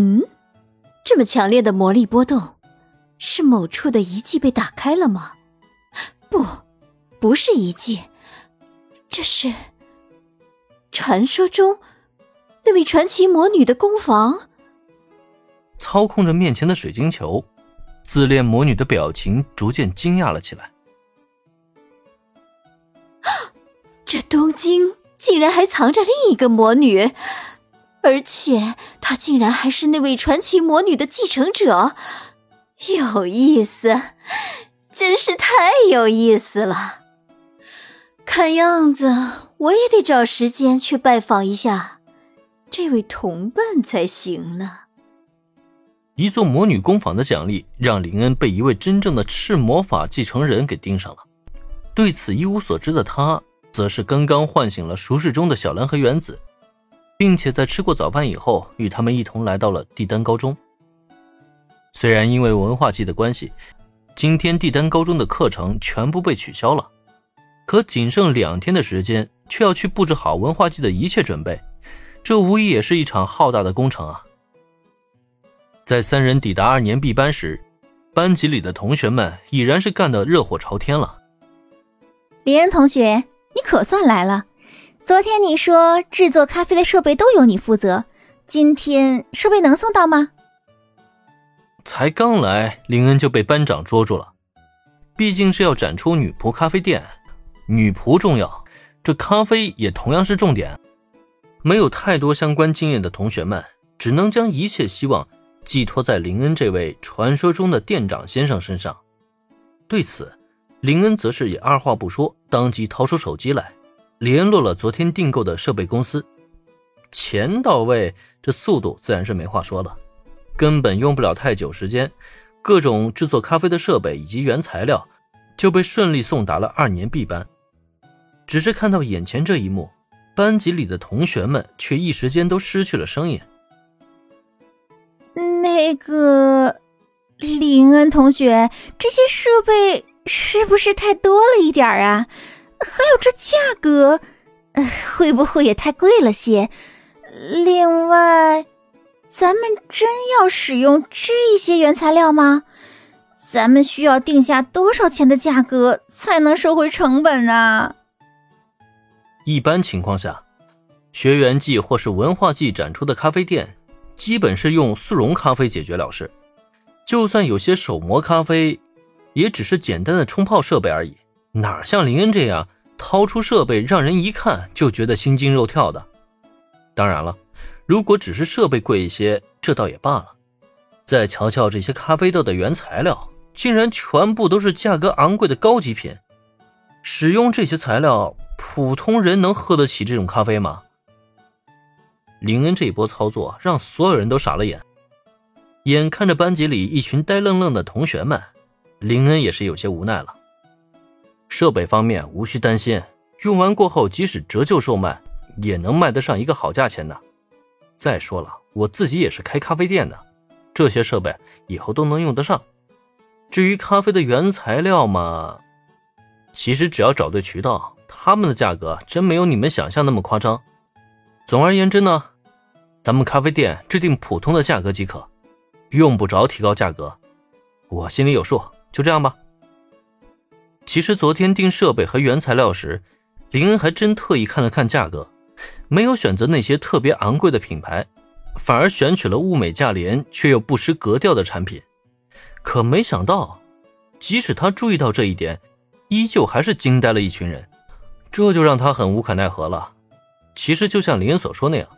嗯，这么强烈的魔力波动，是某处的遗迹被打开了吗？不，不是遗迹，这是传说中那位传奇魔女的工房。操控着面前的水晶球，自恋魔女的表情逐渐惊讶了起来。这东京竟然还藏着另一个魔女，而且她竟然还是那位传奇魔女的继承者，有意思，真是太有意思了。看样子我也得找时间去拜访一下这位同伴才行了。一座魔女工坊的奖励让林恩被一位真正的赤魔法继承人给盯上了，对此一无所知的他。则是刚刚唤醒了熟睡中的小兰和原子，并且在吃过早饭以后，与他们一同来到了帝丹高中。虽然因为文化季的关系，今天帝丹高中的课程全部被取消了，可仅剩两天的时间，却要去布置好文化季的一切准备，这无疑也是一场浩大的工程啊！在三人抵达二年 B 班时，班级里的同学们已然是干得热火朝天了。林恩同学。你可算来了！昨天你说制作咖啡的设备都由你负责，今天设备能送到吗？才刚来，林恩就被班长捉住了。毕竟是要展出女仆咖啡店，女仆重要，这咖啡也同样是重点。没有太多相关经验的同学们，只能将一切希望寄托在林恩这位传说中的店长先生身上。对此，林恩则是也二话不说，当即掏出手机来，联络了昨天订购的设备公司。钱到位，这速度自然是没话说的，根本用不了太久时间，各种制作咖啡的设备以及原材料就被顺利送达了二年 B 班。只是看到眼前这一幕，班级里的同学们却一时间都失去了声音。那个林恩同学，这些设备。是不是太多了一点啊？还有这价格，会不会也太贵了些？另外，咱们真要使用这些原材料吗？咱们需要定下多少钱的价格才能收回成本啊？一般情况下，学员季或是文化季展出的咖啡店，基本是用速溶咖啡解决了事。就算有些手磨咖啡。也只是简单的冲泡设备而已，哪像林恩这样掏出设备，让人一看就觉得心惊肉跳的。当然了，如果只是设备贵一些，这倒也罢了。再瞧瞧这些咖啡豆的原材料，竟然全部都是价格昂贵的高级品。使用这些材料，普通人能喝得起这种咖啡吗？林恩这一波操作让所有人都傻了眼，眼看着班级里一群呆愣愣的同学们。林恩也是有些无奈了。设备方面无需担心，用完过后即使折旧售卖，也能卖得上一个好价钱的。再说了，我自己也是开咖啡店的，这些设备以后都能用得上。至于咖啡的原材料嘛，其实只要找对渠道，他们的价格真没有你们想象那么夸张。总而言之呢，咱们咖啡店制定普通的价格即可，用不着提高价格，我心里有数。就这样吧。其实昨天订设备和原材料时，林恩还真特意看了看价格，没有选择那些特别昂贵的品牌，反而选取了物美价廉却又不失格调的产品。可没想到，即使他注意到这一点，依旧还是惊呆了一群人。这就让他很无可奈何了。其实就像林恩所说那样，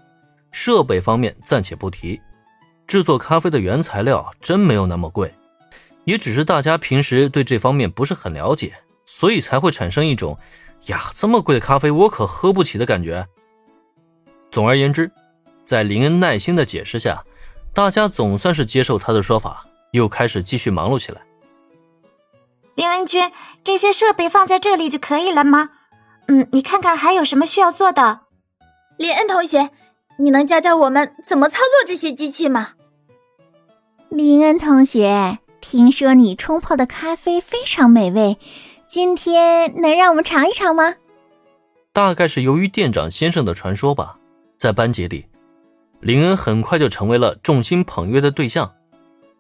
设备方面暂且不提，制作咖啡的原材料真没有那么贵。也只是大家平时对这方面不是很了解，所以才会产生一种“呀，这么贵的咖啡我可喝不起”的感觉。总而言之，在林恩耐心的解释下，大家总算是接受他的说法，又开始继续忙碌起来。林恩君，这些设备放在这里就可以了吗？嗯，你看看还有什么需要做的？林恩同学，你能教教我们怎么操作这些机器吗？林恩同学。听说你冲泡的咖啡非常美味，今天能让我们尝一尝吗？大概是由于店长先生的传说吧，在班级里，林恩很快就成为了众星捧月的对象。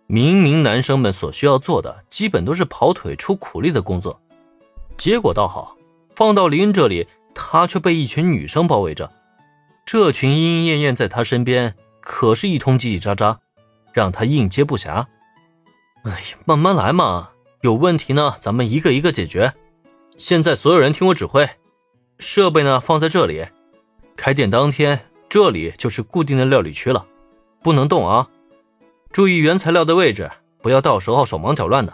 明明男生们所需要做的，基本都是跑腿出苦力的工作，结果倒好，放到林恩这里，他却被一群女生包围着。这群莺莺燕燕在他身边，可是一通叽叽喳喳，让他应接不暇。哎呀，慢慢来嘛，有问题呢，咱们一个一个解决。现在所有人听我指挥，设备呢放在这里。开店当天，这里就是固定的料理区了，不能动啊！注意原材料的位置，不要到时候手忙脚乱的。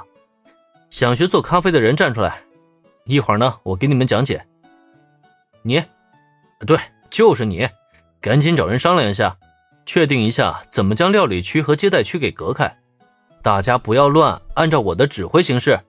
想学做咖啡的人站出来，一会儿呢，我给你们讲解。你，对，就是你，赶紧找人商量一下，确定一下怎么将料理区和接待区给隔开。大家不要乱，按照我的指挥行事。